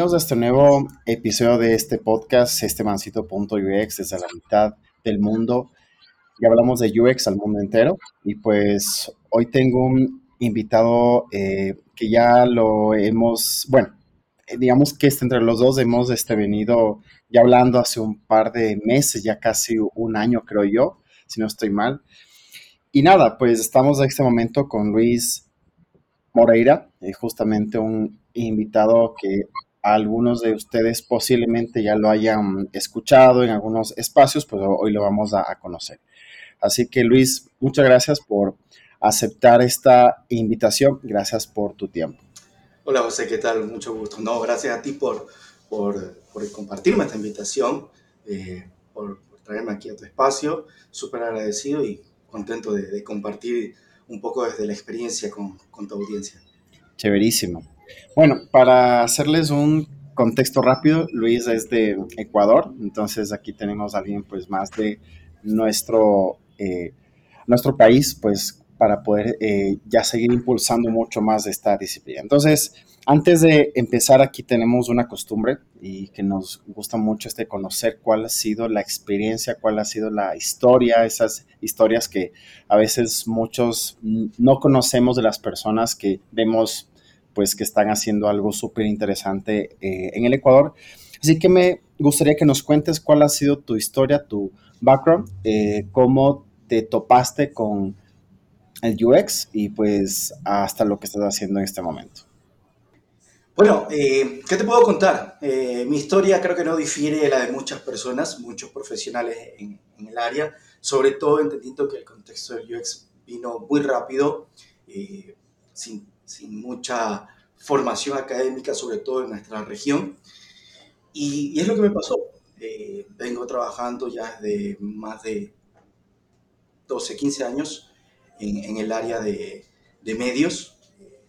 bienvenidos a este nuevo episodio de este podcast, este mancito.ux desde la mitad del mundo. Y hablamos de UX al mundo entero. Y pues hoy tengo un invitado eh, que ya lo hemos, bueno, eh, digamos que este, entre los dos hemos este, venido ya hablando hace un par de meses, ya casi un año creo yo, si no estoy mal. Y nada, pues estamos en este momento con Luis Moreira, eh, justamente un invitado que algunos de ustedes posiblemente ya lo hayan escuchado en algunos espacios, pues hoy lo vamos a, conocer. Así que Luis, muchas gracias por aceptar esta invitación. Gracias por tu tiempo. Hola José, ¿qué tal? Mucho gusto. No, gracias a ti por, por, por compartirme esta invitación, eh, por, traerme aquí a tu espacio. Súper agradecido y contento de, de, compartir un poco desde la experiencia con, con tu audiencia. Chéverísimo. Bueno, para hacerles un contexto rápido, Luis es de Ecuador, entonces aquí tenemos a alguien pues más de nuestro, eh, nuestro país, pues para poder eh, ya seguir impulsando mucho más esta disciplina. Entonces, antes de empezar, aquí tenemos una costumbre y que nos gusta mucho este conocer cuál ha sido la experiencia, cuál ha sido la historia, esas historias que a veces muchos no conocemos de las personas que vemos pues que están haciendo algo súper interesante eh, en el Ecuador. Así que me gustaría que nos cuentes cuál ha sido tu historia, tu background, eh, cómo te topaste con el UX y pues hasta lo que estás haciendo en este momento. Bueno, eh, ¿qué te puedo contar? mi historia creo que no difiere de la de muchas personas, muchos profesionales en, en, el área, sobre todo entendiendo que el contexto del UX vino muy rápido, sin sin mucha formación académica, sobre todo en nuestra región. Y, es lo que me pasó. Eh, vengo trabajando ya desde más de 12, 15 años en, el área de, medios. Eh,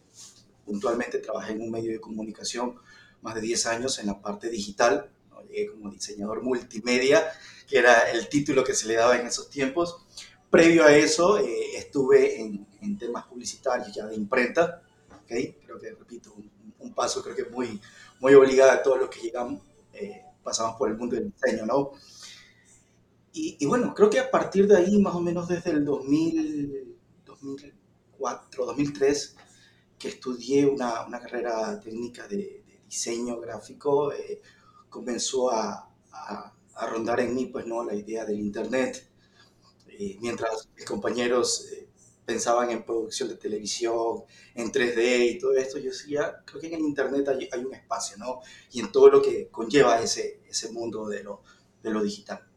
puntualmente trabajé en un medio de comunicación más de 10 años en la parte digital. Llegué como diseñador multimedia, que era el título que se le daba en esos tiempos. Previo a eso, eh, estuve en, en, temas publicitarios ya de imprenta, Creo que, repito, un, paso creo que muy, muy obligado a todos los que llegamos, eh, pasamos por el mundo del diseño, ¿no? Y, bueno, creo que a partir de ahí, más o menos desde el 2000, 2004, 2003, que estudié una, una carrera técnica de, diseño gráfico, eh, comenzó a, a, a, rondar en mí, pues, ¿no? La idea del Internet. Eh, mientras mis compañeros pensaban en producción de televisión, en 3D y todo esto, yo decía, creo que en el Internet hay, hay un espacio, ¿no? Y en todo lo que conlleva ese, ese mundo de lo, de lo digital.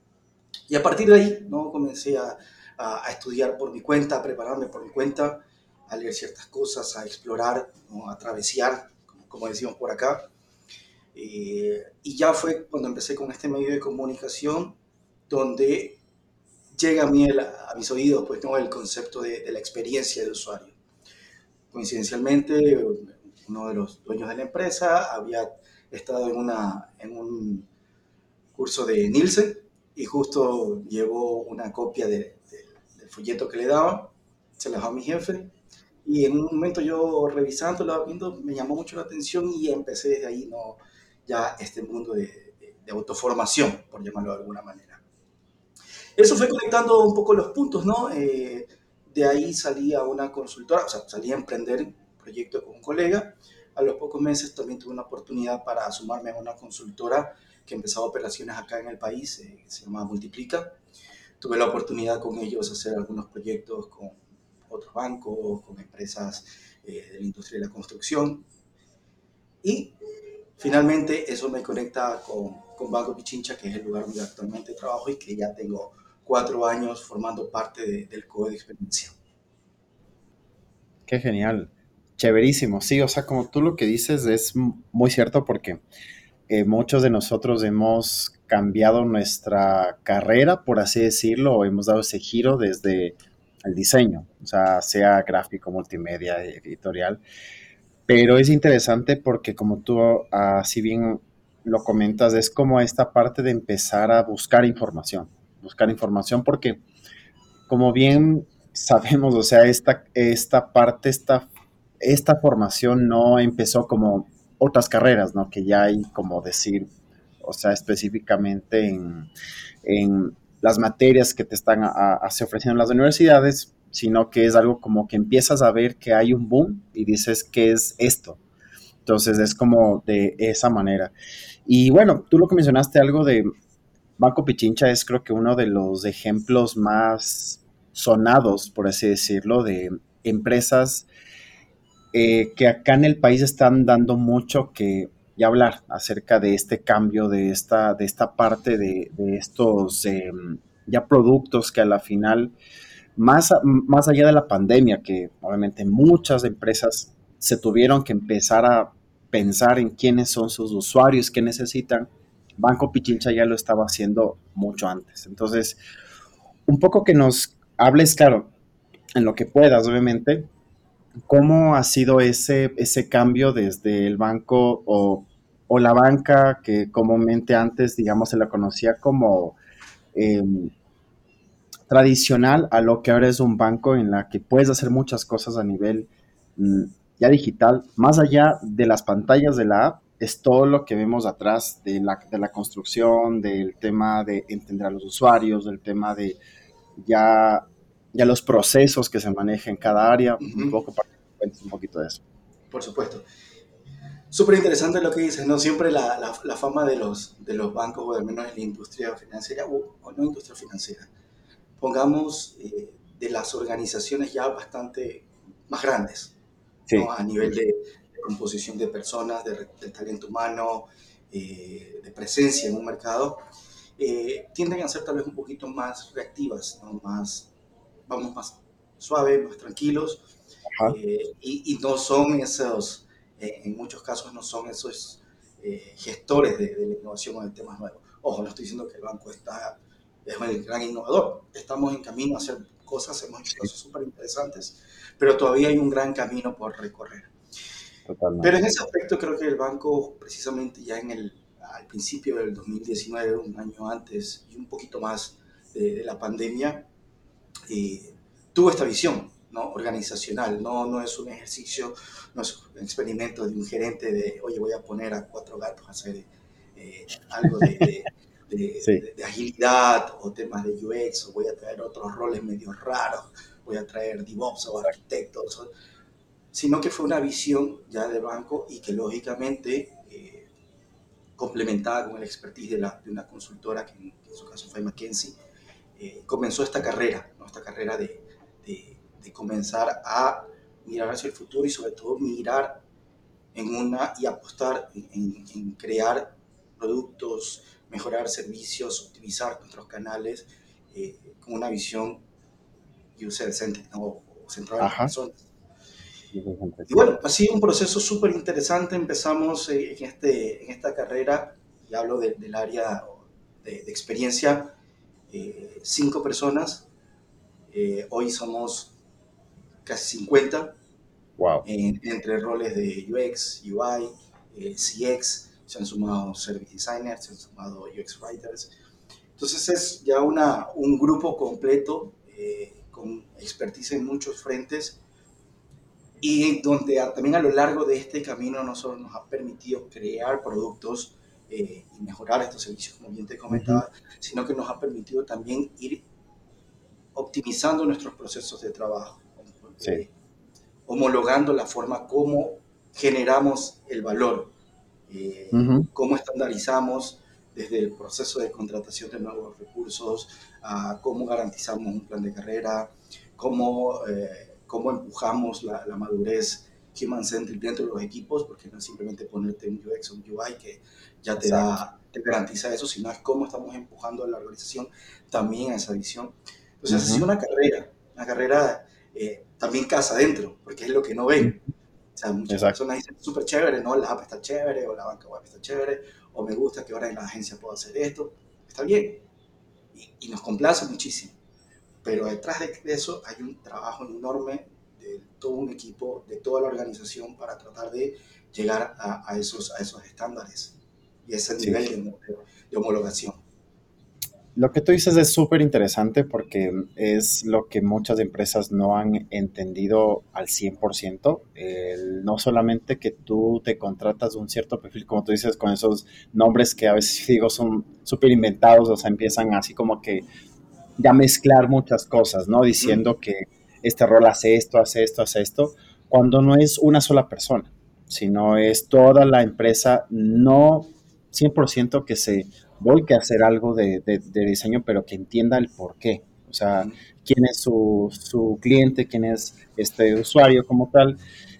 Y a partir de ahí, ¿no? Comencé a, a, estudiar por mi cuenta, a prepararme por mi cuenta, a leer ciertas cosas, a explorar, ¿no? a travesiar, como, como, decimos por acá. Eh, y ya fue cuando empecé con este medio de comunicación, donde llega a mí a mis oídos pues, ¿no? el concepto de, la experiencia de usuario. Coincidencialmente, uno de los dueños de la empresa había estado en, una, en un curso de Nielsen y justo llevó una copia de, del folleto que le daba, se la dejó a mi jefe y en un momento yo revisando, viendo, me llamó mucho la atención y empecé desde ahí ¿no? ya este mundo de, de autoformación, por llamarlo de alguna manera. Eso fue conectando un poco los puntos, ¿no? Eh, de ahí salí a una consultora, o sea, salí a emprender un proyecto con un colega. A los pocos meses también tuve una oportunidad para sumarme a una consultora que empezaba operaciones acá en el país, eh, se llama Multiplica. Tuve la oportunidad con ellos hacer algunos proyectos con otros bancos, con empresas eh, de la industria de la construcción. Y finalmente eso me conecta con, con Banco Pichincha, que es el lugar donde actualmente trabajo y que ya tengo cuatro años formando parte del COE de experiencia. Qué genial, chéverísimo. Sí, o sea, como tú lo que dices es muy cierto porque eh, muchos de nosotros hemos cambiado nuestra carrera, por así decirlo, hemos dado ese giro desde el diseño, o sea, sea gráfico, multimedia, editorial. Pero es interesante porque como tú así bien lo comentas, es como esta parte de empezar a buscar información buscar información porque, como bien sabemos, o sea, esta, esta parte, esta, esta formación no empezó como otras carreras, ¿no? Que ya hay, como decir, o sea, específicamente en, en las materias que te están se ofreciendo en las universidades, sino que es algo como que empiezas a ver que hay un boom y dices, ¿qué es esto? Entonces es como de esa manera. Y bueno, tú lo que mencionaste algo de Banco Pichincha es creo que uno de los ejemplos más sonados, por así decirlo, de empresas eh, que acá en el país están dando mucho que hablar acerca de este cambio, de esta, de esta parte de, estos eh, ya productos que a la final, más, más allá de la pandemia, que obviamente muchas empresas se tuvieron que empezar a pensar en quiénes son sus usuarios, qué necesitan, Banco Pichincha ya lo estaba haciendo mucho antes. Entonces, un poco que nos hables, claro, en lo que puedas, obviamente, ¿Cómo ha sido ese, ese cambio desde el banco o, o la banca que comúnmente antes, digamos, se la conocía como eh, tradicional a lo que ahora es un banco en la que puedes hacer muchas cosas a nivel mm, ya digital, más allá de las pantallas de la app, es todo lo que vemos atrás de la, de la construcción, del tema de entender a los usuarios, del tema de ya ya los procesos que se manejan en cada área, uh -huh. un poco para que cuentes un poquito de eso. Por supuesto. Súper interesante lo que dices, ¿no? Siempre la, la, la, fama de los, de los bancos, o al menos en la industria financiera, o, o no industria financiera, pongamos eh, de las organizaciones ya bastante más grandes, sí. ¿no? a nivel de, de, composición de personas, de, talento humano, eh, de presencia en un mercado, eh, tienden a ser tal vez un poquito más reactivas, ¿no? más vamos más suave, más tranquilos, eh, y, y, no son esos, eh, en muchos casos no son esos eh, gestores de, de, la innovación o de temas nuevos. Ojo, no estoy diciendo que el banco está, es el gran innovador, estamos en camino a hacer cosas, hemos hecho cosas súper interesantes, pero todavía hay un gran camino por recorrer. Totalmente. Pero en ese aspecto creo que el banco, precisamente ya en el, al principio del 2019, un año antes y un poquito más de, de la pandemia, eh, tuvo esta visión ¿no? organizacional, no, no es un ejercicio, no es un experimento de un gerente de, oye, voy a poner a cuatro gatos a hacer eh, algo de, de, sí. de, agilidad o temas de UX, o voy a traer otros roles medio raros, voy a traer DevOps o arquitectos, o, sino que fue una visión ya del banco y que lógicamente eh, complementada con el expertise de, la, de una consultora, que en, que en su caso fue McKinsey, eh, comenzó esta carrera, ¿no? esta carrera de, de, de, comenzar a mirar hacia el futuro y sobre todo mirar en una y apostar en, en crear productos, mejorar servicios, optimizar nuestros canales eh, con una visión user-centric ¿no? o centrada en personas. Y bueno, ha sido un proceso súper interesante. Empezamos eh, en, este, en esta carrera, y hablo de, del área de, de experiencia, eh, cinco personas. Eh, hoy somos casi 50. Wow. En, entre roles de UX, UI, eh, CX, se han sumado Service Designers, se han sumado UX Writers. Entonces es ya una, un grupo completo con expertise en muchos frentes y donde también a lo largo de este camino no solo nos ha permitido crear productos eh, y mejorar estos servicios, como bien te comentaba, uh -huh. sino que nos ha permitido también ir optimizando nuestros procesos de trabajo, sí. eh, homologando la forma como generamos el valor, eh, uh -huh. cómo estandarizamos desde el proceso de contratación de nuevos recursos, a cómo garantizamos un plan de carrera, cómo, eh, cómo empujamos la, la madurez human-centric dentro de los equipos, porque no es simplemente ponerte un UX o un UI que ya te, da, te garantiza eso, sino es cómo estamos empujando a la organización también a esa visión. Entonces, uh -huh. ha sido una carrera, una carrera eh, también casa adentro, porque es lo que no ven. O sea, muchas Exacto. personas dicen súper chévere, no, la app está chévere, o la banca web está chévere, o me gusta que ahora en la agencia puedo hacer esto. Está bien. Y, y nos complace muchísimo. Pero detrás de eso hay un trabajo enorme de todo un equipo, de toda la organización para tratar de llegar a, a esos, a esos estándares y ese nivel sí. de, de, homologación. lo que tú dices es súper interesante porque es lo que muchas empresas no han entendido al 100%. El, no solamente que tú te contratas un cierto perfil, como tú dices, con esos nombres que a veces digo son súper inventados, o sea, empiezan así como que ya mezclar muchas cosas, ¿no? Diciendo que este rol hace esto, hace esto, hace esto, cuando no es una sola persona, sino es toda la empresa, no 100% que se voy a hacer algo de, diseño, pero que entienda el por qué. O sea, quién es su, cliente, quién es este usuario como tal.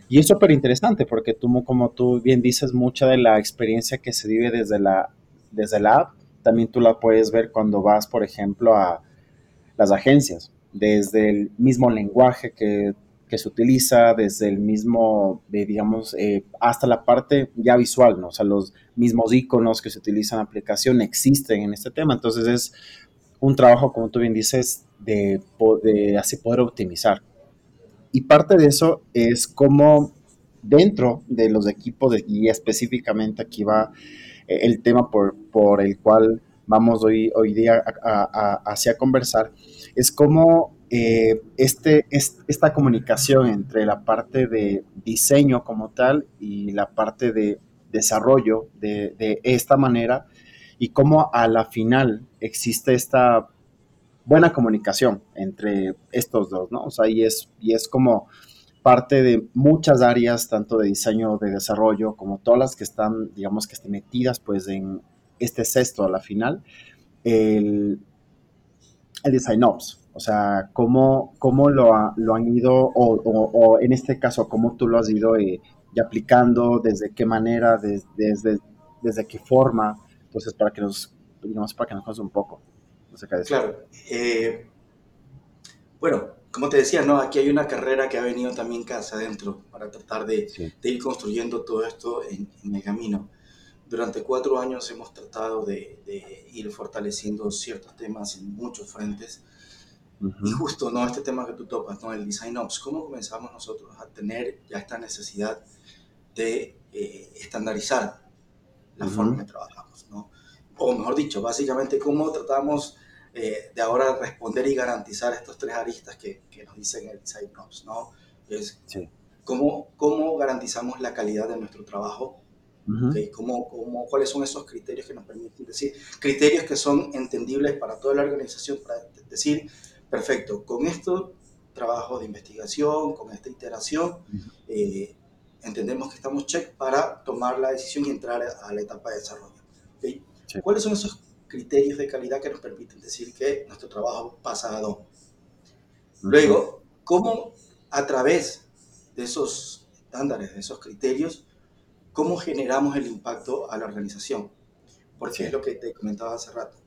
Y es súper interesante porque tú, como tú bien dices, mucha de la experiencia que se vive desde la, desde la app, también tú la puedes ver cuando vas, por ejemplo, a las agencias, desde el mismo lenguaje que que se utiliza desde el mismo, digamos, eh, hasta la parte ya visual, ¿no? O sea, los mismos iconos que se utilizan en la aplicación existen en este tema. Entonces es un trabajo, como tú bien dices, de, de así poder optimizar. Y parte de eso es como dentro de los equipos guía específicamente aquí va eh, el tema por, por, el cual vamos hoy, hoy día hacia a, conversar, es cómo eh, este, esta comunicación entre la parte de diseño como tal y la parte de desarrollo de, esta manera y cómo a la final existe esta buena comunicación entre estos dos, ¿no? O sea, y es, y es como parte de muchas áreas, tanto de diseño, de desarrollo, como todas las que están, digamos, que estén metidas pues en este sexto a la final, el, el Design Ops. O sea, cómo, cómo lo, lo han ido, o, en este caso, cómo tú lo has ido eh, aplicando, desde qué manera, desde, desde qué forma. Entonces, para que nos, digamos, para que nos un poco. claro. Eh, bueno, como te decía, ¿no? aquí hay una carrera que ha venido también casa adentro para tratar de, ir construyendo todo esto en, en, el camino. Durante cuatro años hemos tratado de, de ir fortaleciendo ciertos temas en muchos frentes y justo, ¿no? Este tema que tú topas, ¿no? El Design Ops, ¿cómo comenzamos nosotros a tener ya esta necesidad de eh, estandarizar la forma en que trabajamos, ¿no? O mejor dicho, básicamente, ¿cómo tratamos eh, de ahora responder y garantizar estos tres aristas que, que nos dicen el Design Ops, ¿no? Es ¿cómo, cómo garantizamos la calidad de nuestro trabajo ¿Cómo, cómo, cuáles son esos criterios que nos permiten decir? Criterios que son entendibles para toda la organización, para decir, perfecto, con esto trabajo de investigación, con esta iteración, eh, entendemos que estamos check para tomar la decisión y entrar a la etapa de desarrollo. ¿Cuáles son esos criterios de calidad que nos permiten decir que nuestro trabajo pasa a dos? Luego, ¿cómo a través de esos estándares, de esos criterios, cómo generamos el impacto a la organización? Porque es lo que te comentaba hace rato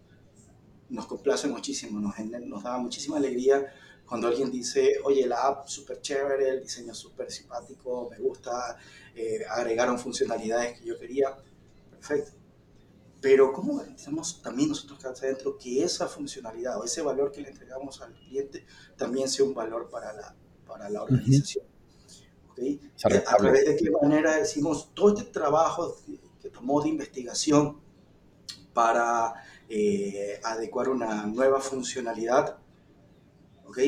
nos complace muchísimo, nos, nos da muchísima alegría cuando alguien dice, oye, la app súper chévere, el diseño súper simpático, me gusta, eh, agregaron funcionalidades que yo quería, perfecto. Pero ¿cómo garantizamos también nosotros que adentro que esa funcionalidad o ese valor que le entregamos al cliente también sea un valor para la, para la organización? ¿Okay? A través de qué manera decimos todo este trabajo que tomó de investigación para eh, adecuar una nueva funcionalidad. ¿ok?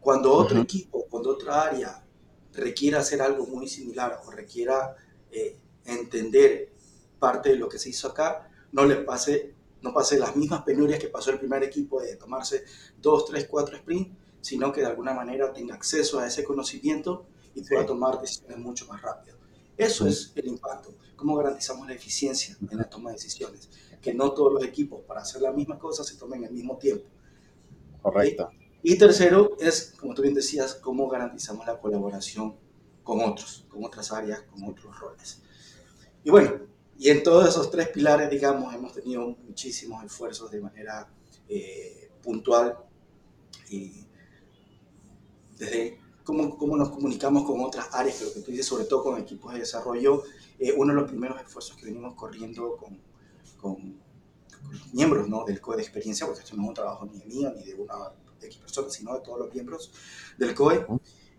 Cuando otro equipo, cuando otra área requiera hacer algo muy similar o requiera eh, entender parte de lo que se hizo acá, no le pase, no pase las mismas penurias que pasó el primer equipo de tomarse dos, tres, cuatro sprints, sino que de alguna manera tenga acceso a ese conocimiento y pueda tomar decisiones mucho más rápido. Eso es el impacto. ¿Cómo garantizamos la eficiencia en la toma de decisiones? que no todos los equipos para hacer la misma cosa se tomen al mismo tiempo. Correcto. Y, tercero es, como tú bien decías, cómo garantizamos la colaboración con otros, con otras áreas, con otros roles. Y bueno, y en todos esos tres pilares, digamos, hemos tenido muchísimos esfuerzos de manera eh, puntual y desde cómo, cómo, nos comunicamos con otras áreas, pero que tú dices, sobre todo con equipos de desarrollo, eh, uno de los primeros esfuerzos que venimos corriendo con, con, los miembros ¿no? del COE de experiencia, porque esto no es un trabajo ni de mío ni de una X persona, sino de todos los miembros del COE,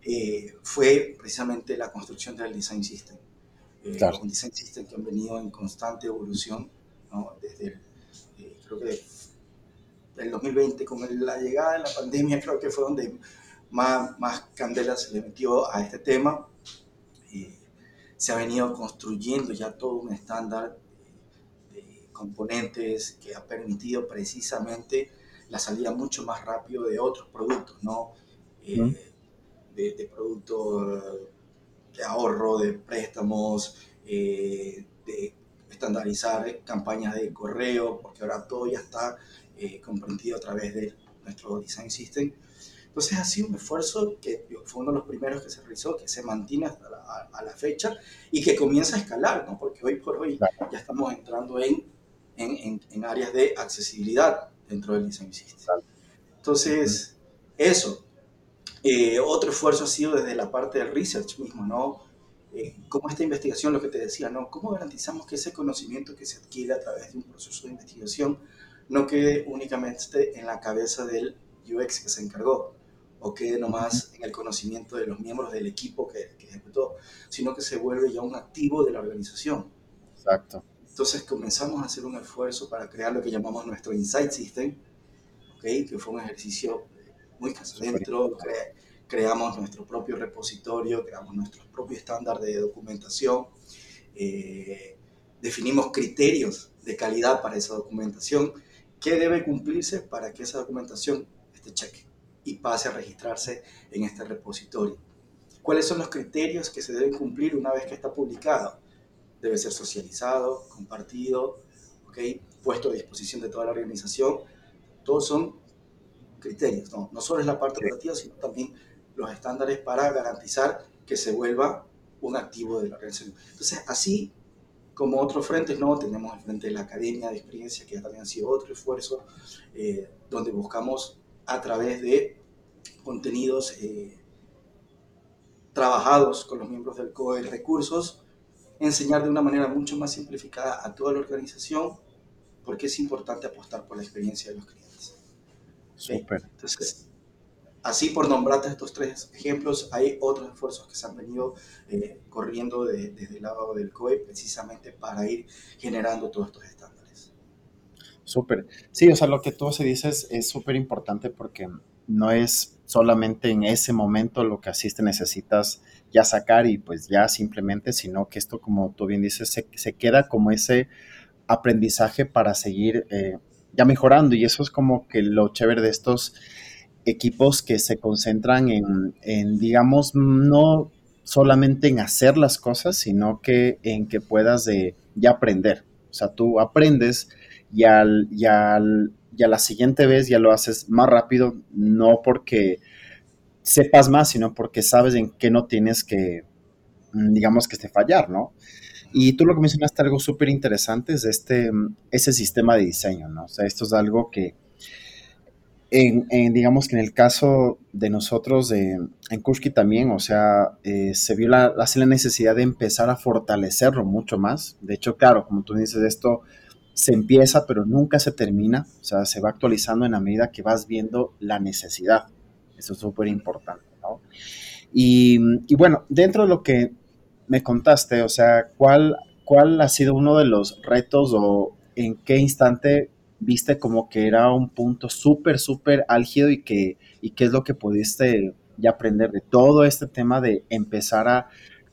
eh, fue precisamente la construcción del Design System. Eh, Un Design System que han venido en constante evolución ¿no? desde, eh, creo que el 2020 con la llegada de la pandemia creo que fue donde más, más candela se le metió a este tema. se ha venido construyendo ya todo un estándar de componentes que ha permitido precisamente la salida mucho más rápido de otros productos, ¿no? Eh, de, productos de ahorro, de préstamos, eh, de estandarizar campañas de correo, porque ahora todo ya está eh, comprendido a través de nuestro design system. Entonces ha sido un esfuerzo que fue uno de los primeros que se realizó, que se mantiene hasta la, a, la fecha y que comienza a escalar, ¿no? porque hoy por hoy ya estamos entrando en, en, en, áreas de accesibilidad dentro del design system. Entonces, eso. Eh, otro esfuerzo ha sido desde la parte del research mismo, ¿no? Eh, como esta investigación, lo que te decía, ¿no? ¿Cómo garantizamos que ese conocimiento que se adquiere a través de un proceso de investigación no quede únicamente en la cabeza del UX que se encargó o quede nomás en el conocimiento de los miembros del equipo que, que ejecutó, sino que se vuelve ya un activo de la organización. Exacto. Entonces comenzamos a hacer un esfuerzo para crear lo que llamamos nuestro Insight System, ¿okay? que fue un ejercicio muy casadentro, creamos nuestro propio repositorio, creamos nuestro propio estándar de documentación, eh, definimos criterios de calidad para esa documentación, qué debe cumplirse para que esa documentación esté cheque y pase a registrarse en este repositorio. ¿Cuáles son los criterios que se deben cumplir una vez que está publicado? Debe ser socializado, compartido, ¿okay? puesto a disposición de toda la organización. Todos son criterios, no, no solo es la parte operativa, sino también los estándares para garantizar que se vuelva un activo de la organización. Entonces, así como otros frentes, ¿no? Tenemos el frente de la academia de experiencia, que también ha sido otro esfuerzo, eh, donde buscamos a través de contenidos eh, trabajados con los miembros del COE recursos, enseñar de una manera mucho más simplificada a toda la organización, porque es importante apostar por la experiencia de los clientes. Súper. Entonces, Así, por nombrarte estos tres ejemplos, hay otros esfuerzos que se han venido eh, corriendo desde el lado del COE precisamente para ir generando todos estos estándares. Súper. Sí, o sea, lo que tú se dices es súper importante porque no es solamente en ese momento lo que así te necesitas ya sacar y pues ya simplemente, sino que esto, como tú bien dices, se, queda como ese aprendizaje para seguir eh, ya mejorando y eso es como que lo chévere de estos equipos que se concentran en, digamos, no solamente en hacer las cosas, sino que en que puedas de, ya aprender. O sea, tú aprendes y, al, y, al, y a la siguiente vez ya lo haces más rápido, no porque sepas más, sino porque sabes en qué no tienes que, mm, digamos, que este fallar, ¿no? Y tú lo que mencionaste algo súper interesante es este, ese sistema de diseño, ¿no? O sea, esto es algo que, en, digamos que en el caso de nosotros, de, en Kushki también, o sea, eh, se vio la, la, necesidad de empezar a fortalecerlo mucho más. De hecho, claro, como tú dices, esto se empieza, pero nunca se termina. O sea, se va actualizando en la medida que vas viendo la necesidad. Eso es súper importante. Y, bueno, dentro de lo que me contaste, o sea, ¿cuál, ¿cuál ha sido uno de los retos o en qué instante viste como que era un punto súper, súper álgido y que, y qué es lo que pudiste ya aprender de todo este tema de empezar a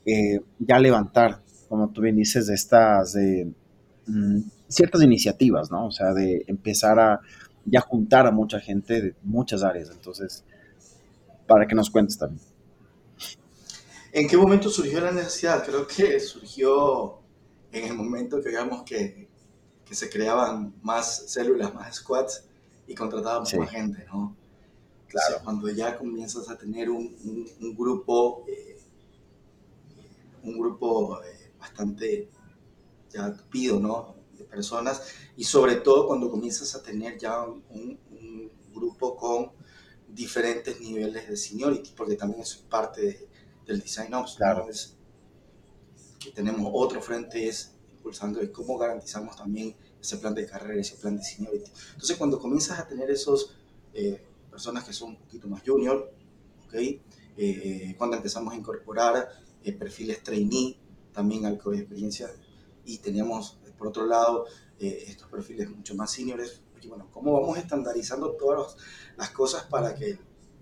eh, ya levantar, como tú bien dices, de estas, mm, ciertas iniciativas, ¿no? O sea, de empezar a ya juntar a mucha gente de muchas áreas. Entonces, para que nos cuentes también. ¿En qué momento surgió la necesidad? Creo que surgió en el momento que digamos que que se creaban más células, más squads y contratábamos más gente, ¿no? Claro. cuando ya comienzas a tener un, un, grupo, eh, un grupo eh, bastante ya tupido, ¿no? De personas y sobre todo cuando comienzas a tener ya un, un grupo con diferentes niveles de seniority, porque también es parte del design ops. Claro. que tenemos otro frente es impulsando y cómo garantizamos también ese plan de carrera, ese plan de seniority. Entonces, cuando comienzas a tener esos eh, personas que son un poquito más junior, ¿okay? Eh, cuando empezamos a incorporar eh, perfiles trainee también al de experiencia y teníamos, por otro lado, estos perfiles mucho más seniores, aquí, bueno, ¿cómo vamos estandarizando todas las cosas para que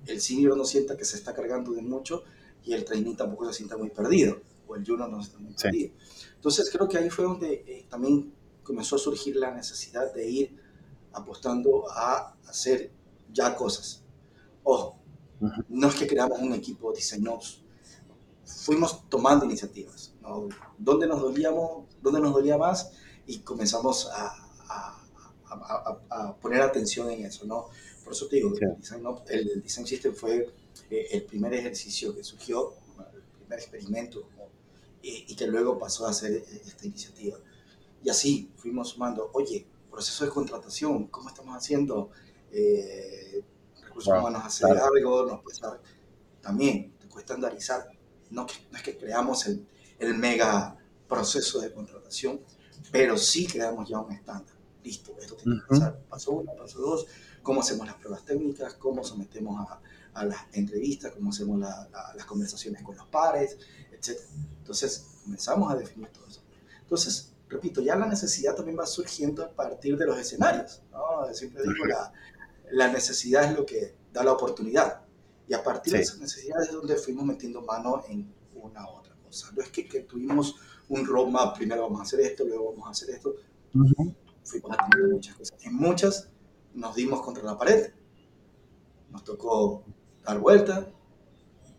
el senior no sienta que se está cargando de mucho y el trainee tampoco se sienta muy perdido, o el junior no se sienta muy perdido? Entonces creo que ahí fue donde eh, también comenzó a surgir la necesidad de ir apostando a hacer ya cosas. Ojo, no es que creamos un equipo de fuimos tomando iniciativas. ¿no? ¿Dónde nos dolíamos, dónde nos dolía más? Y comenzamos a, a, a, poner atención en eso, ¿no? Por eso te digo, el, design, System fue eh, el primer ejercicio que surgió, el primer experimento, y, que luego pasó a ser eh, esta iniciativa. Y así fuimos sumando, oye, proceso de contratación, ¿cómo estamos haciendo? Eh, recursos humanos hacer algo, nos cuesta, también te cuesta estandarizar. No, no es que creamos el, el mega proceso de contratación, pero sí creamos ya un estándar. Listo, esto tiene que pasar. Paso uno, paso dos, cómo hacemos las pruebas técnicas, cómo sometemos a, a las entrevistas, cómo hacemos las conversaciones con los pares, etc. Entonces, comenzamos a definir todo eso. Entonces, repito, ya la necesidad también va surgiendo a partir de los escenarios. ¿no? Siempre digo, la, la necesidad es lo que da la oportunidad. Y a partir de esas necesidades es donde fuimos metiendo mano en una u otra cosa. No es que, que, tuvimos un roadmap, primero vamos a hacer esto, luego vamos a hacer esto. Fuimos haciendo muchas cosas. En muchas nos dimos contra la pared. Nos tocó dar vuelta,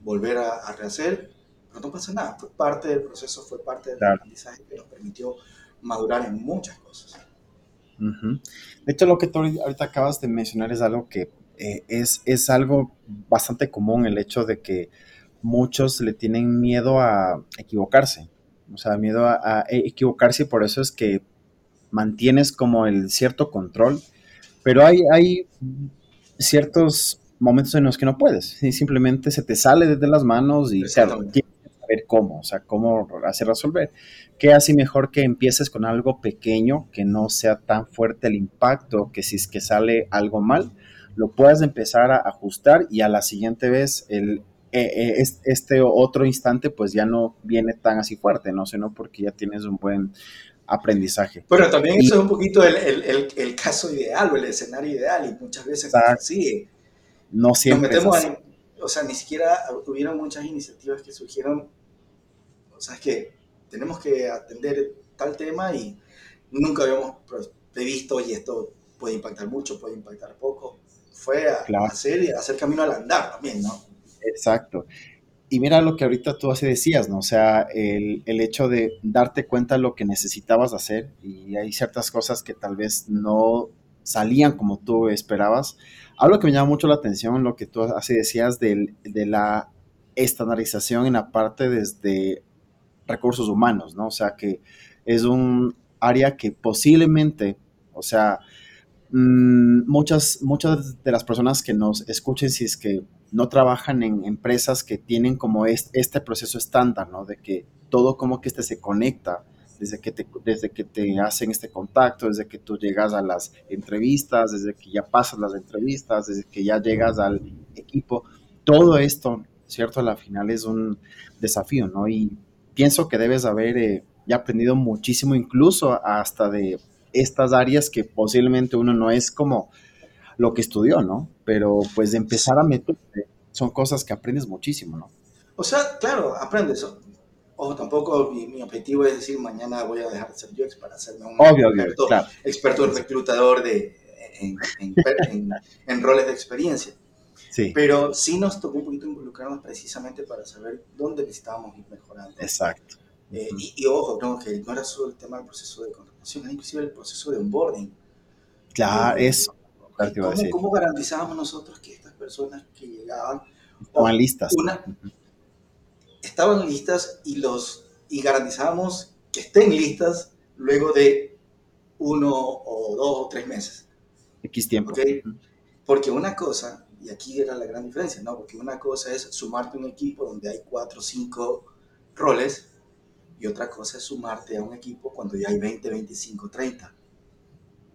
volver a, rehacer, pero no pasa nada. Fue parte del proceso, fue parte del aprendizaje que nos permitió madurar en muchas cosas. De hecho, lo que tú ahorita acabas de mencionar es algo que eh, es, es algo bastante común, el hecho de que muchos le tienen miedo a equivocarse, o sea, miedo a, equivocarse y por eso es que mantienes como el cierto control, pero hay, hay ciertos momentos en los que no puedes, y simplemente se te sale desde las manos y claro, tienes que saber cómo, o sea, cómo hacer resolver. ¿Qué hace mejor que empieces con algo pequeño, que no sea tan fuerte el impacto, que si es que sale algo mal, lo puedas empezar a ajustar y a la siguiente vez el, eh, eh, este otro instante pues ya no viene tan así fuerte, ¿no? Sino porque ya tienes un buen aprendizaje. Pero también eso es un poquito el, el, el, caso ideal o el escenario ideal y muchas veces sí. No siempre. Nos metemos o sea, ni siquiera tuvieron muchas iniciativas que surgieron, o sea, es que tenemos que atender tal tema y nunca habíamos previsto, y esto puede impactar mucho, puede impactar poco. Fue a hacer y hacer camino al andar también, ¿no? Exacto. Y mira lo que ahorita tú así decías, ¿no? O sea, el, el, hecho de darte cuenta de lo que necesitabas hacer y hay ciertas cosas que tal vez no salían como tú esperabas. Algo que me llama mucho la atención, lo que tú así decías de, de la estandarización en la parte desde recursos humanos, ¿no? O sea, que es un área que posiblemente, o sea, mm, muchas, muchas de las personas que nos escuchen, si es que no trabajan en empresas que tienen como este, proceso estándar, ¿no? De que todo como que este se conecta desde que, te, desde que te hacen este contacto, desde que tú llegas a las entrevistas, desde que ya pasas las entrevistas, desde que ya llegas al equipo. Todo esto, ¿cierto? A la final es un desafío, ¿no? Y pienso que debes haber eh, ya aprendido muchísimo, incluso hasta de estas áreas que posiblemente uno no es como lo que estudió, ¿no? Pero pues de empezar a meter son cosas que aprendes muchísimo, ¿no? O sea, claro, aprendes. Ojo, tampoco mi, objetivo es decir mañana voy a dejar de ser UX para hacerme un experto, experto reclutador de, en, en, roles de experiencia. Sí. Pero sí nos tocó un poquito involucrarnos precisamente para saber dónde necesitábamos ir mejorando. Exacto. Eh, y, ojo, no, que no era solo el tema del proceso de contratación, era inclusive el proceso de onboarding. Claro, eso. ¿Cómo, ¿Cómo, garantizábamos nosotros que estas personas que llegaban... Estaban listas. estaban listas y, los, y garantizábamos que estén listas luego de uno o dos o tres meses. X tiempo. ¿Okay? Porque una cosa y aquí era la gran diferencia, ¿no? Porque una cosa es sumarte a un equipo donde hay cuatro o cinco roles y otra cosa es sumarte a un equipo cuando ya hay 20, 25, 30.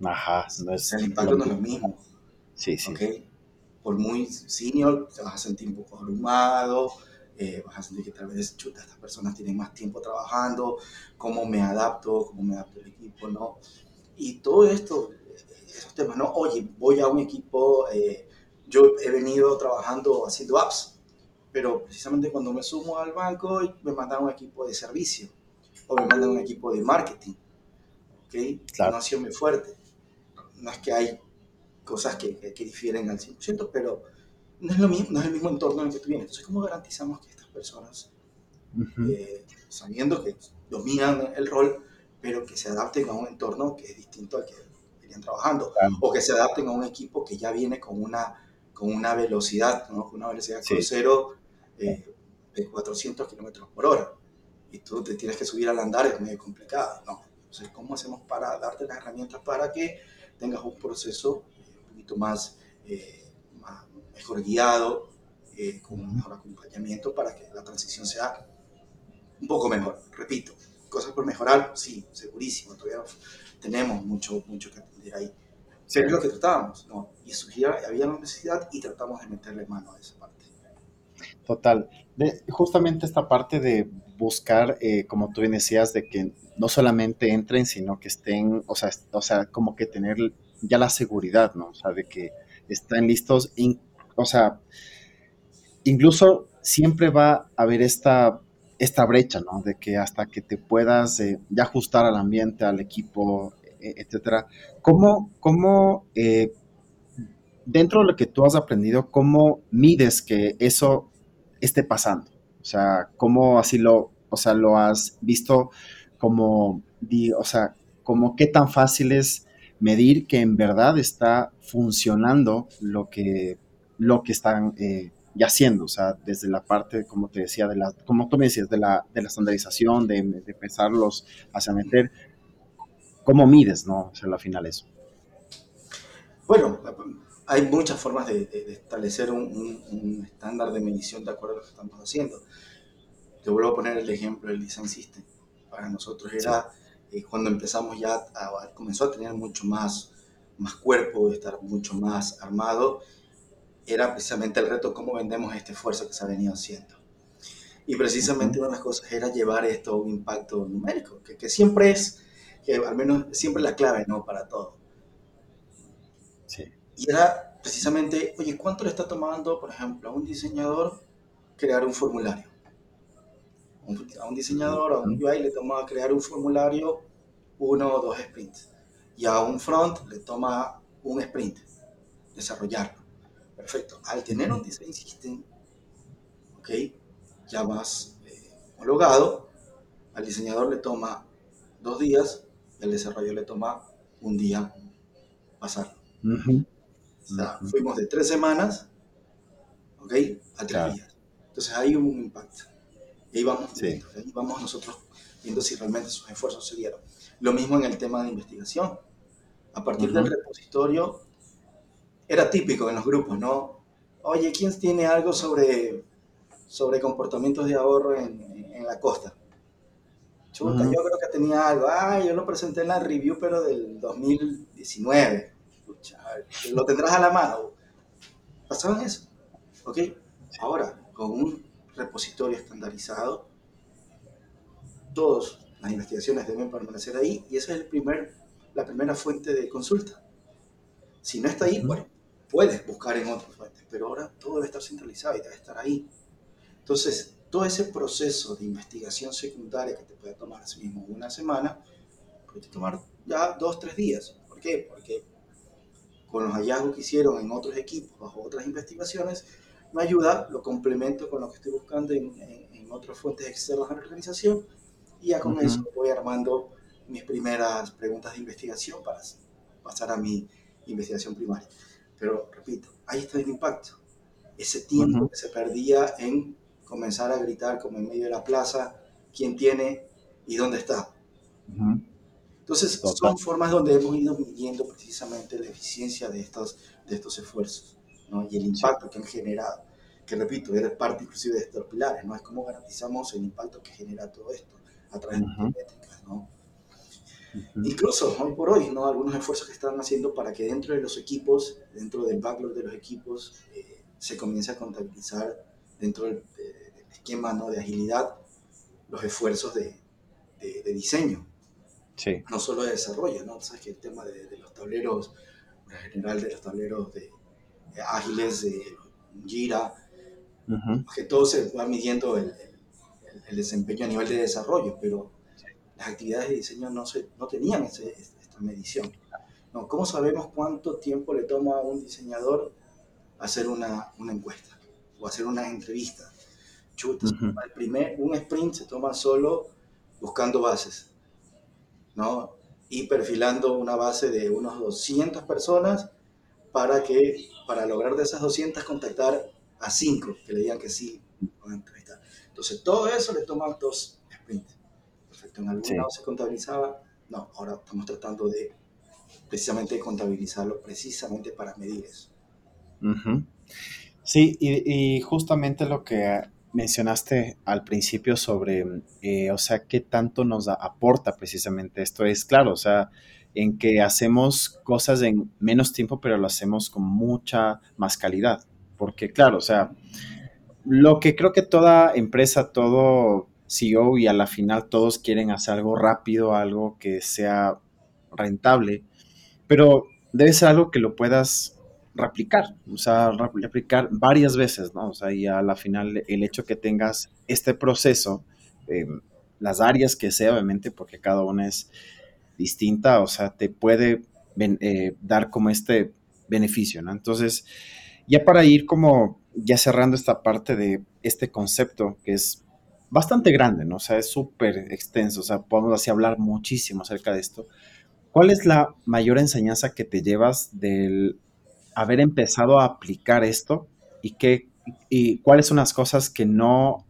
Ajá, no es el impacto no es lo mismo. Sí, sí. ¿okay? Por muy senior, te vas a sentir un poco abrumado, eh, vas a sentir que tal vez, chuta, estas personas tienen más tiempo trabajando, cómo me adapto, cómo me adapto el equipo, ¿no? Y todo esto esos temas, ¿no? Oye, voy a un equipo, eh, yo he venido trabajando haciendo apps, pero precisamente cuando me sumo al banco me mandan un equipo de servicio o me mandan un equipo de marketing, ¿ok? Claro. No ha sido muy fuerte. No es que hay cosas que, que, difieren al 100%, pero no es, lo mismo, no es el mismo entorno en el que tú vienes. Entonces, ¿cómo garantizamos que estas personas, eh, sabiendo que dominan el rol, pero que se adapten a un entorno que es distinto al que venían trabajando, o que se adapten a un equipo que ya viene con una, con una velocidad, ¿no? con una velocidad crucero eh, de 400 kilómetros por hora, y tú te tienes que subir al andar, es muy complicado, ¿no? Entonces, ¿cómo hacemos para darte las herramientas para que tengas un proceso eh, un poquito más, eh, más mejor guiado, con un mejor acompañamiento para que la transición sea un poco mejor? Repito, cosas por mejorar, sí, segurísimo, todavía tenemos mucho, mucho que aprender ahí. Sí. es lo que tratábamos, ¿no? Y surgía, había una necesidad y tratamos de meterle mano a esa parte. Total. Justamente esta parte de buscar, eh, como tú bien decías, de que no solamente entren, sino que estén, o sea, o sea, como que tener ya la seguridad, ¿no? O sea, de que están listos, o sea, incluso siempre va a haber esta esta brecha, ¿no? De que hasta que te puedas eh, ya ajustar al ambiente, al equipo, e, etcétera. ¿Cómo, cómo eh, dentro de lo que tú has aprendido, cómo mides que eso esté pasando? O sea, ¿cómo así lo, o sea, lo has visto como, o sea, como qué tan fácil es medir que en verdad está funcionando lo que, lo que están eh, y haciendo, o sea, desde la parte, como te decía, de la, como tú me decías, de la, de la estandarización, de, de empezarlos hacia meter, ¿cómo mides, no? O sea, al final eso. Bueno, hay muchas formas de, establecer un, un, estándar de medición de acuerdo a lo que estamos haciendo. Te vuelvo a poner el ejemplo del Design System. Para nosotros era eh, cuando empezamos ya, a, comenzó a tener mucho más, más cuerpo, estar mucho más armado era precisamente el reto cómo vendemos este esfuerzo que se ha venido haciendo. Y precisamente una de las cosas era llevar esto a un impacto numérico, que, que siempre es, que al menos siempre la clave, ¿no? Para todo. Y era precisamente, oye, ¿cuánto le está tomando, por ejemplo, a un diseñador crear un formulario? A un diseñador, a un UI le toma crear un formulario uno o dos sprints. Y a un front le toma un sprint desarrollarlo. Perfecto. Al tener un design system, ok, ya más eh, homologado, al diseñador le toma dos días y al desarrollo le toma un día pasarlo. O sea, fuimos de tres semanas, ok, a tres días. Entonces ahí hubo un impacto. Y ahí vamos, ahí vamos nosotros viendo si realmente sus esfuerzos se dieron. Lo mismo en el tema de investigación. A partir del repositorio era típico en los grupos, ¿no? Oye, ¿quién tiene algo sobre, sobre comportamientos de ahorro en, en la costa? Chuta, yo creo que tenía algo. Ah, yo lo presenté en la review, pero del 2019. Lo tendrás a la mano. Pasaban eso. ¿Ok? Ahora, con un repositorio estandarizado, todas las investigaciones deben permanecer ahí y esa es el primer, la primera fuente de consulta. Si no está ahí, bueno, puedes buscar en otras fuentes, pero ahora todo debe estar centralizado y debe estar ahí. Entonces, todo ese proceso de investigación secundaria que te puede tomar así mismo una semana, puede tomar ya dos, tres días. ¿Por qué? Porque con los hallazgos que hicieron en otros equipos, bajo otras investigaciones, me ayuda, lo complemento con lo que estoy buscando en, en, otras fuentes externas a la organización y ya con eso voy armando mis primeras preguntas de investigación para pasar a mi investigación primaria. Pero repito, ahí está el impacto. Ese tiempo que se perdía en comenzar a gritar como en medio de la plaza, quién tiene y dónde está. Entonces, son formas donde hemos ido midiendo precisamente la eficiencia de estos, de estos esfuerzos ¿no? y el impacto que han generado. Que repito, es parte inclusive de estos pilares, ¿no? Es cómo garantizamos el impacto que genera todo esto a través de métricas, ¿no? Incluso hoy por hoy, ¿no? algunos esfuerzos que están haciendo para que dentro de los equipos, dentro del backlog de los equipos, eh, se comience a contabilizar dentro del, esquema ¿no? de agilidad los esfuerzos de, de, diseño. No solo de desarrollo, ¿no? Sabes que el tema de, los tableros, en general de los tableros de, ágiles, de Jira, que todo se va midiendo el, el, desempeño a nivel de desarrollo, pero las actividades de diseño no, se, no tenían esta medición. No, ¿Cómo sabemos cuánto tiempo le toma a un diseñador hacer una, una encuesta o hacer una entrevista? Chuta, el primer, un sprint se toma solo buscando bases, ¿no? Y perfilando una base de unos 200 personas para que, para lograr de esas 200 contactar a 5 que le digan que sí a entrevistar. Entonces, todo eso le toma dos sprints. Perfecto, en algún lado se contabilizaba, no, ahora estamos tratando de precisamente contabilizarlo precisamente para medir eso. Sí, y, justamente lo que mencionaste al principio sobre, eh, o sea, qué tanto nos aporta precisamente esto es, claro, o sea, en que hacemos cosas en menos tiempo, pero lo hacemos con mucha más calidad. Porque, claro, o sea, lo que creo que toda empresa, todo CEO y a la final todos quieren hacer algo rápido, algo que sea rentable, pero debe ser algo que lo puedas replicar, o sea, replicar varias veces, ¿no? O sea, y a la final el hecho que tengas este proceso, eh, las áreas que sea, obviamente, porque cada una es distinta, o sea, te puede eh, dar como este beneficio, ¿no? Entonces, ya para ir como ya cerrando esta parte de este concepto que es bastante grande, ¿no? O sea, es súper extenso, o sea, podemos así hablar muchísimo acerca de esto. ¿Cuál es la mayor enseñanza que te llevas del haber empezado a aplicar esto y, qué, y cuáles son las cosas que no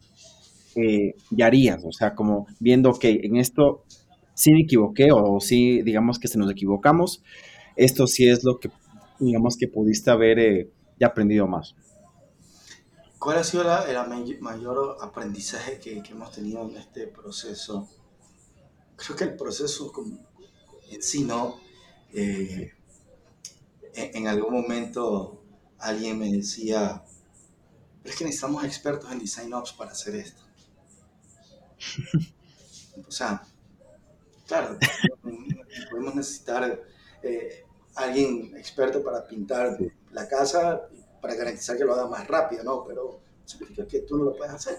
eh, ya harías? O sea, como viendo que en esto sí me equivoqué o sí, digamos que se nos equivocamos, esto sí es lo que, digamos que pudiste haber eh, ya aprendido más. ¿Cuál ha sido el mayor aprendizaje que, que, hemos tenido en este proceso? Creo que el proceso en sí, ¿no? Eh, en, algún momento alguien me decía, pero es que necesitamos expertos en Design Ops para hacer esto. o sea, claro, podemos necesitar eh, alguien experto para pintar la casa para garantizar que lo haga más rápido, ¿no? Pero significa que tú no lo puedes hacer.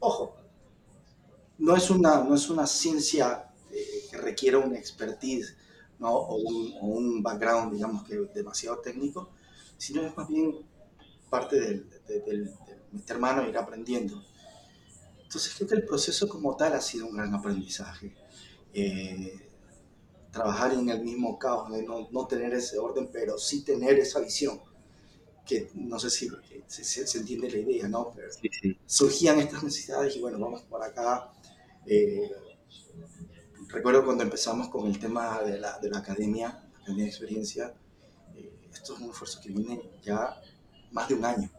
Ojo, no es una, no es una ciencia eh, que requiera una expertise ¿no? o, un, o, un, background, digamos, que demasiado técnico, sino es más bien parte del, del, meter mano e ir aprendiendo. Entonces creo que el proceso como tal ha sido un gran aprendizaje. Eh, trabajar en el mismo caos, de no, no, tener ese orden, pero sí tener esa visión, que no sé si se, entiende la idea, ¿no? Pero surgían estas necesidades y bueno, vamos por acá. Eh, recuerdo cuando empezamos con el tema de la, de la academia, la academia de experiencia, eh, esto es un esfuerzo que viene ya más de un año.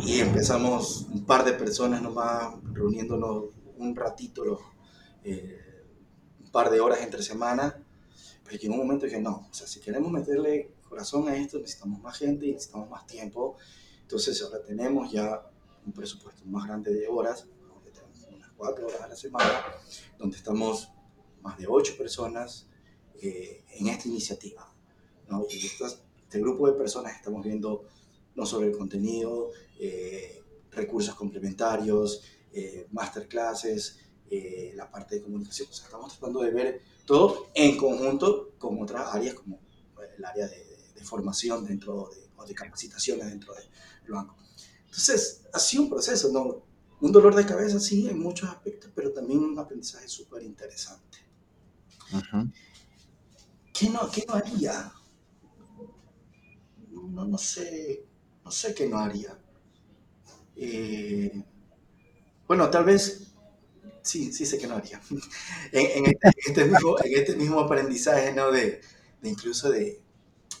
Y empezamos un par de personas nomás reuniéndonos un ratito, los, eh, un par de horas entre semana, pero que en un momento dije, no, o sea, si queremos meterle corazón a esto, necesitamos más gente y necesitamos más tiempo. Entonces ahora tenemos ya un presupuesto más grande de horas cuatro horas a la semana, donde estamos más de ocho personas eh, en esta iniciativa. ¿no? Y este grupo de personas estamos viendo no solo el contenido, eh, recursos complementarios, eh, masterclasses, la parte de comunicación. O sea, estamos tratando de ver todo en conjunto con otras áreas como el área de, formación dentro de, o de capacitaciones dentro del banco. Entonces, ha sido un proceso, ¿no? Un dolor de cabeza, sí, en muchos aspectos, pero también un aprendizaje súper interesante. ¿Qué, no, ¿Qué no haría? No, no sé, no sé qué no haría. Eh, bueno, tal vez, sí, sí sé que no haría. en, este, este, mismo, en, este, mismo, aprendizaje, ¿no? De, de incluso de,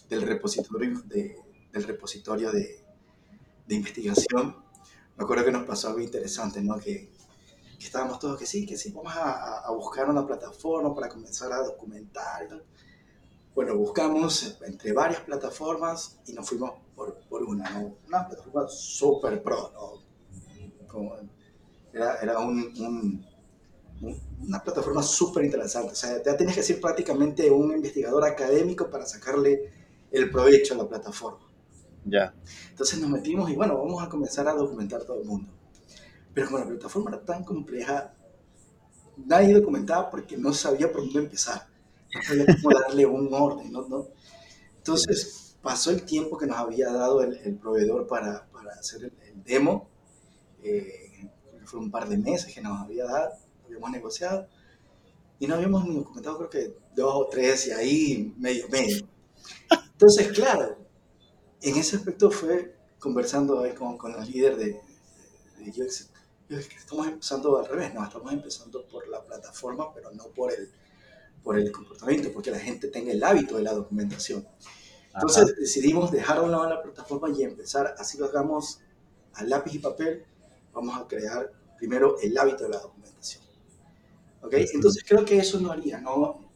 del repositorio, de, del repositorio de, de investigación, me acuerdo que nos pasó algo interesante, ¿no? Que, estábamos todos que sí, que sí, vamos a, buscar una plataforma para comenzar a documentar. Bueno, buscamos entre varias plataformas y nos fuimos por, una. Una plataforma súper pro, ¿no? Era, era un, un, una plataforma súper interesante. O sea, ya tienes que ser prácticamente un investigador académico para sacarle el provecho a la plataforma. Ya. Entonces nos metimos y bueno, vamos a comenzar a documentar todo el mundo. Pero como la plataforma era tan compleja, nadie documentaba porque no sabía por dónde empezar. No sabía cómo darle un orden, ¿no? ¿no? Entonces pasó el tiempo que nos había dado el, el proveedor para, para hacer el, el demo. Eh, fue un par de meses que nos había dado, habíamos negociado. Y no habíamos ni documentado creo que dos o tres y ahí medio, medio. Entonces, claro, en ese aspecto fue conversando con, con el líder de, de, de UX. Estamos empezando al revés, no, estamos empezando por la plataforma, pero no por el, por el comportamiento, porque la gente tenga el hábito de la documentación. Entonces Ajá. decidimos dejar a un lado la plataforma y empezar, así lo hagamos a lápiz y papel, vamos a crear primero el hábito de la documentación. ¿Ok? Entonces creo que eso no haría, ¿no?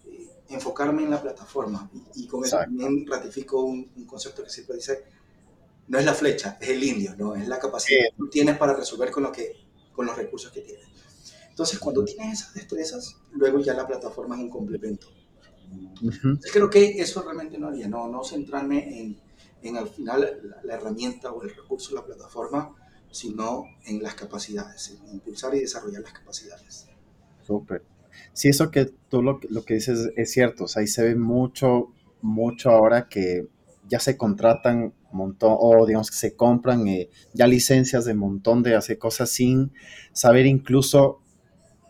Enfocarme en la plataforma. Y, y con eso también ratifico un, un, concepto que siempre dice, no es la flecha, es el indio, ¿no? Es la capacidad sí. que tú tienes para resolver con, lo que, con los recursos que tienes. Entonces, cuando tienes esas destrezas, luego ya la plataforma es un complemento. Uh -huh. Creo que eso realmente no haría, no, no centrarme en, en al final la, la, herramienta o el recurso la plataforma, sino en las capacidades, en impulsar y desarrollar las capacidades. Súper. Sí, eso que tú lo, lo, que dices es cierto, o sea, ahí se ve mucho, mucho ahora que ya se contratan un montón, o digamos que se compran eh, ya licencias de montón de hacer cosas sin saber incluso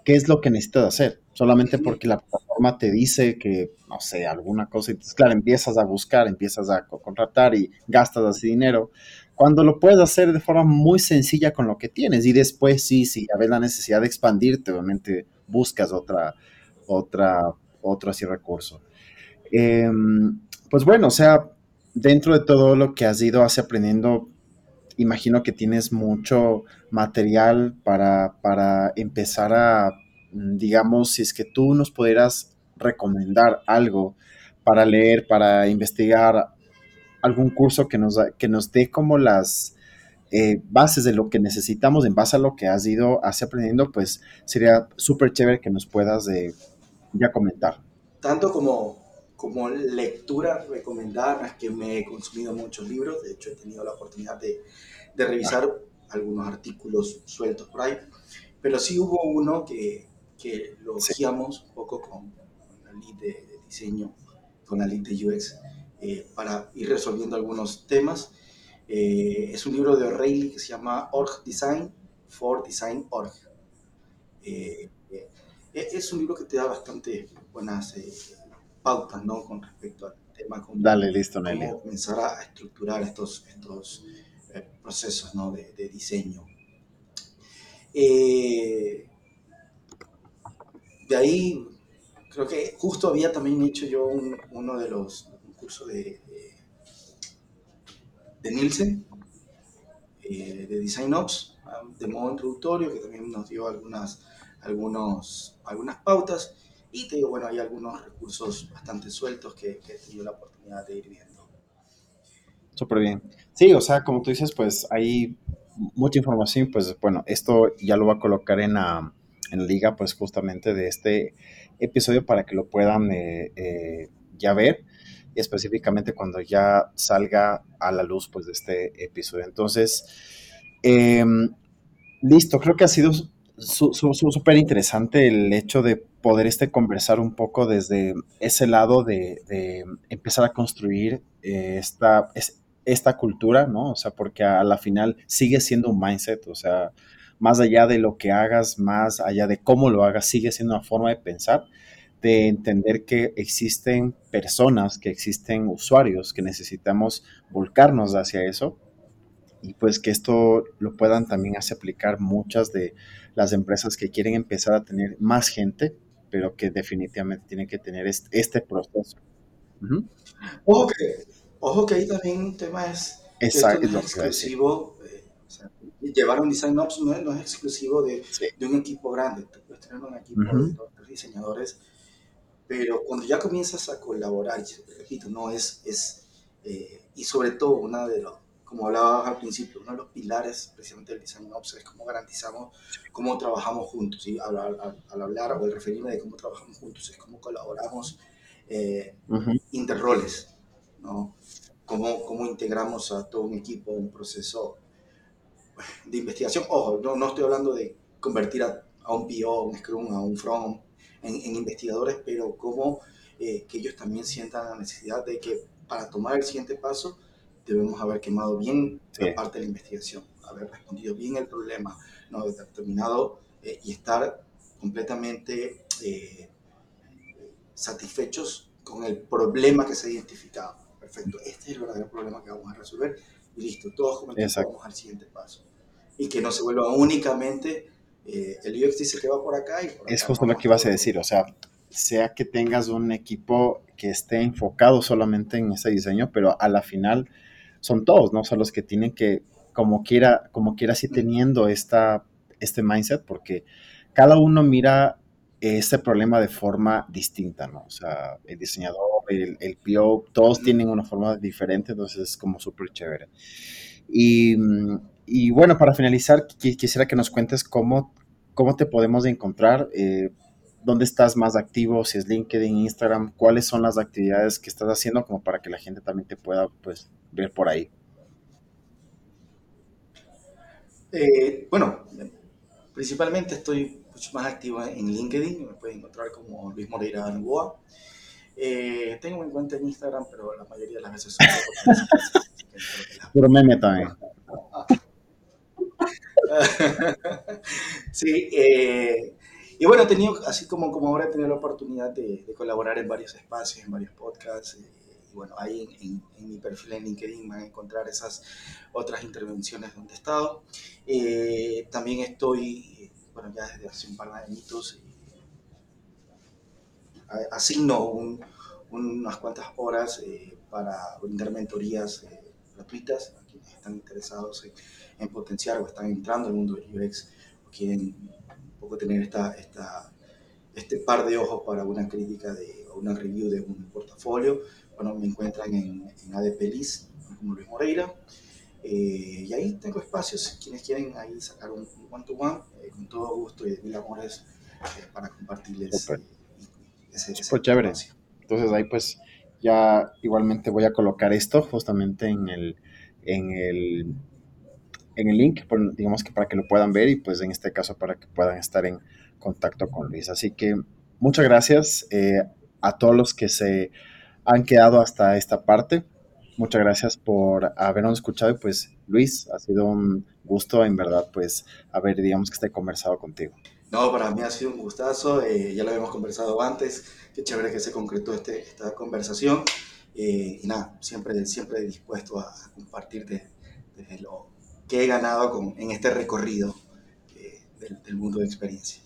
qué es lo que necesitas hacer, solamente porque la plataforma te dice que, no sé, alguna cosa, y entonces, claro, empiezas a buscar, empiezas a contratar y gastas así dinero, cuando lo puedes hacer de forma muy sencilla con lo que tienes, y después sí, sí, a ver la necesidad de expandirte, obviamente buscas otra, otra, otro así recurso. Eh, pues bueno, o sea, dentro de todo lo que has ido así aprendiendo, imagino que tienes mucho material para, para empezar a, digamos, si es que tú nos pudieras recomendar algo para leer, para investigar, algún curso que nos, que nos dé como las, eh, bases de lo que necesitamos en base a lo que has ido así aprendiendo, pues sería súper chévere que nos puedas eh, ya comentar. Tanto como, como lectura recomendada, no es que me he consumido muchos libros, de hecho he tenido la oportunidad de, de revisar ah. algunos artículos sueltos por ahí, pero sí hubo uno que, que lo sí. un poco con, con la lead de, de, diseño, con la lead de UX, eh, para ir resolviendo algunos temas eh, es un libro de O'Reilly que se llama Org Design for Design Org. Eh, eh, es un libro que te da bastante buenas eh, pautas ¿no? con respecto al tema. Cómo, Dale, listo, Nelly. Cómo comenzar a estructurar estos, estos eh, procesos ¿no? de, de, diseño. de ahí, creo que justo había también hecho yo un, uno de los curso de de Nielsen, eh, de Design Ops, de modo introductorio, que también nos dio algunas, algunos, algunas pautas. Y te digo, bueno, hay algunos recursos bastante sueltos que, que he tenido la oportunidad de ir viendo. Súper bien. Sí, o sea, como tú dices, pues hay mucha información, pues bueno, esto ya lo va a colocar en la, en la liga, pues justamente de este episodio para que lo puedan eh, eh, ya ver específicamente cuando ya salga a la luz pues de este episodio. Entonces, eh, listo, creo que ha sido súper interesante el hecho de poder este conversar un poco desde ese lado de, empezar a construir eh, esta, es, esta cultura, ¿no? O sea, porque a la final sigue siendo un mindset, o sea, más allá de lo que hagas, más allá de cómo lo hagas, sigue siendo una forma de pensar de entender que existen personas, que existen usuarios, que necesitamos volcarnos hacia eso y pues que esto lo puedan también hacer aplicar muchas de las empresas que quieren empezar a tener más gente, pero que definitivamente tienen que tener este, este proceso. Uh -huh. ojo, que, ojo que ahí también un tema es Exacto, que esto no es exclusivo, eh, o sea, llevar un design ops no es, no es exclusivo de, sí. de, un equipo grande, tú puedes tener un equipo uh -huh. de diseñadores pero cuando ya comienzas a colaborar, repito, no es, es eh, y sobre todo una de, lo, como hablaba al principio, uno de los pilares precisamente del Design Ops es cómo garantizamos cómo trabajamos juntos. Y al, al, hablar o al referirme de cómo trabajamos juntos es cómo colaboramos eh, interroles, ¿no? Cómo, cómo integramos a todo un equipo un proceso de investigación. Ojo, no, no estoy hablando de convertir a, a un PO, a un Scrum, a un Front en, en investigadores, pero cómo eh, que ellos también sientan la necesidad de que para tomar el siguiente paso debemos haber quemado bien la parte de la investigación, haber respondido bien el problema, no haber determinado eh, y estar completamente eh, satisfechos con el problema que se ha identificado. Perfecto, este es el verdadero problema que vamos a resolver y listo, todos como vamos al siguiente paso. Y que no se vuelva únicamente eh, el UX dice que va por acá y Es justo lo que ibas a decir, o sea, sea que tengas un equipo que esté enfocado solamente en ese diseño, pero a la final son todos, ¿no? Son los que tienen que, como quiera, como quiera, así teniendo esta, este mindset, porque cada uno mira este problema de forma distinta, ¿no? O sea, el diseñador, el, el PO, todos tienen una forma diferente, entonces es como súper chévere. Y, y, bueno, para finalizar, quisiera que nos cuentes cómo, cómo te podemos encontrar, eh, dónde estás más activo, si es LinkedIn, Instagram, cuáles son las actividades que estás haciendo como para que la gente también te pueda pues ver por ahí. Eh, bueno, principalmente estoy mucho más activo en LinkedIn, me pueden encontrar como Luis Moreira Novoa. Eh, tengo en cuenta en Instagram, pero la mayoría de las veces son Puro meme también. sí, eh, y bueno, he tenido, así como, como ahora he tenido la oportunidad de, colaborar en varios espacios, en varios podcasts. Eh, y bueno, ahí en, mi perfil en LinkedIn van a encontrar esas otras intervenciones donde he estado. Eh, también estoy, bueno, ya desde hace un par de añitos, eh, asigno unas cuantas horas para brindar mentorías gratuitas a quienes están interesados en, en, potenciar o están entrando al mundo del UX o quieren poco tener esta, esta, este par de ojos para una crítica de, o una review de un portafolio. Bueno, me encuentran en, en ADP Liz, como Luis Moreira. Eh, y ahí tengo espacios, quienes quieren ahí sacar un one-to-one, eh, con todo gusto y de mil amores eh, para compartirles Super. ese, ese chévere. Entonces ahí pues ya igualmente voy a colocar esto justamente en el, en el en el link, digamos que para que lo puedan ver y pues en este caso para que puedan estar en contacto con Luis. Así que muchas gracias eh, a todos los que se han quedado hasta esta parte. Muchas gracias por habernos escuchado y pues Luis, ha sido un gusto en verdad pues haber digamos que esté conversado contigo. No, para mí ha sido un gustazo, eh, ya lo habíamos conversado antes, qué chévere que se concretó este, esta conversación. Eh, y nada, siempre, siempre dispuesto a, compartirte desde lo que he ganado en este recorrido eh, del, del mundo de experiencia.